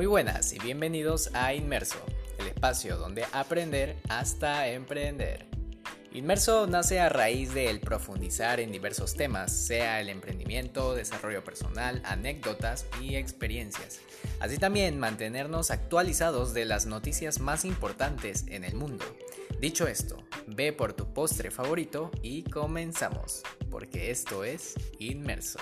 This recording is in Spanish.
Muy buenas y bienvenidos a Inmerso, el espacio donde aprender hasta emprender. Inmerso nace a raíz del profundizar en diversos temas, sea el emprendimiento, desarrollo personal, anécdotas y experiencias. Así también mantenernos actualizados de las noticias más importantes en el mundo. Dicho esto, ve por tu postre favorito y comenzamos, porque esto es Inmerso.